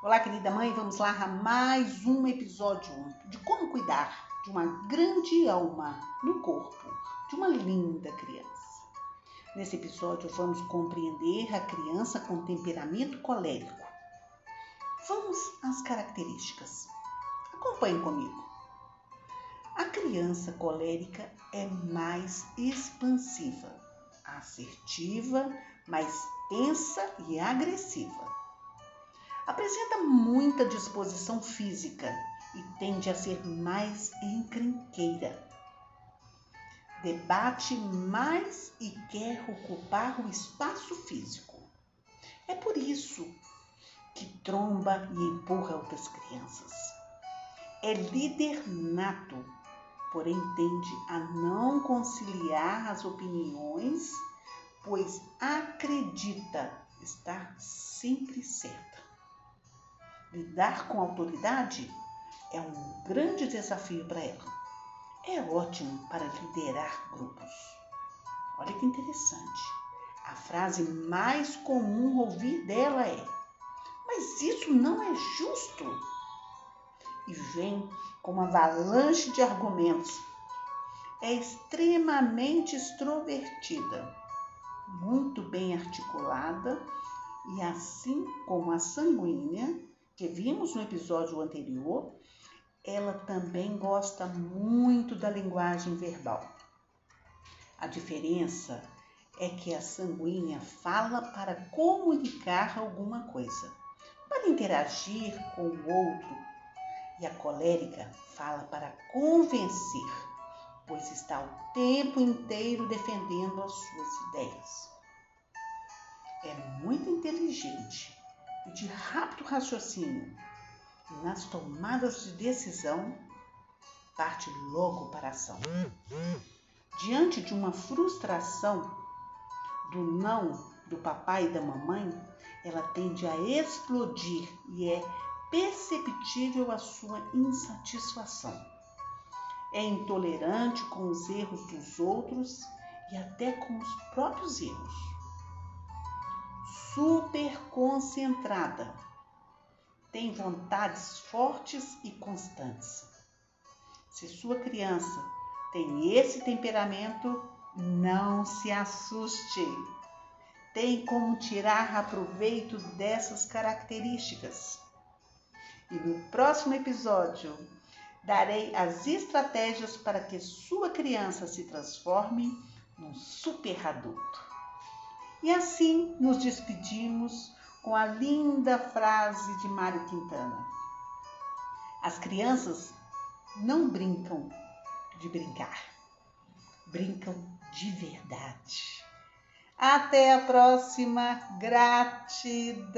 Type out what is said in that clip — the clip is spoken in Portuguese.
Olá, querida mãe, vamos lá mais um episódio de como cuidar de uma grande alma no corpo de uma linda criança. Nesse episódio, vamos compreender a criança com temperamento colérico. Vamos às características. Acompanhe comigo. A criança colérica é mais expansiva, assertiva, mais tensa e agressiva. Apresenta muita disposição física e tende a ser mais encrenqueira. Debate mais e quer ocupar o espaço físico. É por isso que tromba e empurra outras crianças. É líder nato, porém tende a não conciliar as opiniões, pois acredita estar sempre certa. Lidar com autoridade é um grande desafio para ela. É ótimo para liderar grupos. Olha que interessante. A frase mais comum ouvir dela é: Mas isso não é justo. E vem com uma avalanche de argumentos. É extremamente extrovertida, muito bem articulada e, assim como a sanguínea, que vimos no episódio anterior, ela também gosta muito da linguagem verbal. A diferença é que a sanguínea fala para comunicar alguma coisa, para interagir com o outro, e a colérica fala para convencer, pois está o tempo inteiro defendendo as suas ideias. É muito inteligente de rápido raciocínio nas tomadas de decisão, parte logo para a ação. Diante de uma frustração do não do papai e da mamãe, ela tende a explodir e é perceptível a sua insatisfação. É intolerante com os erros dos outros e até com os próprios erros. Super concentrada tem vontades fortes e constantes. Se sua criança tem esse temperamento, não se assuste. Tem como tirar aproveito dessas características. E no próximo episódio darei as estratégias para que sua criança se transforme num super adulto. E assim nos despedimos com a linda frase de Mário Quintana: As crianças não brincam de brincar, brincam de verdade. Até a próxima. Gratidão.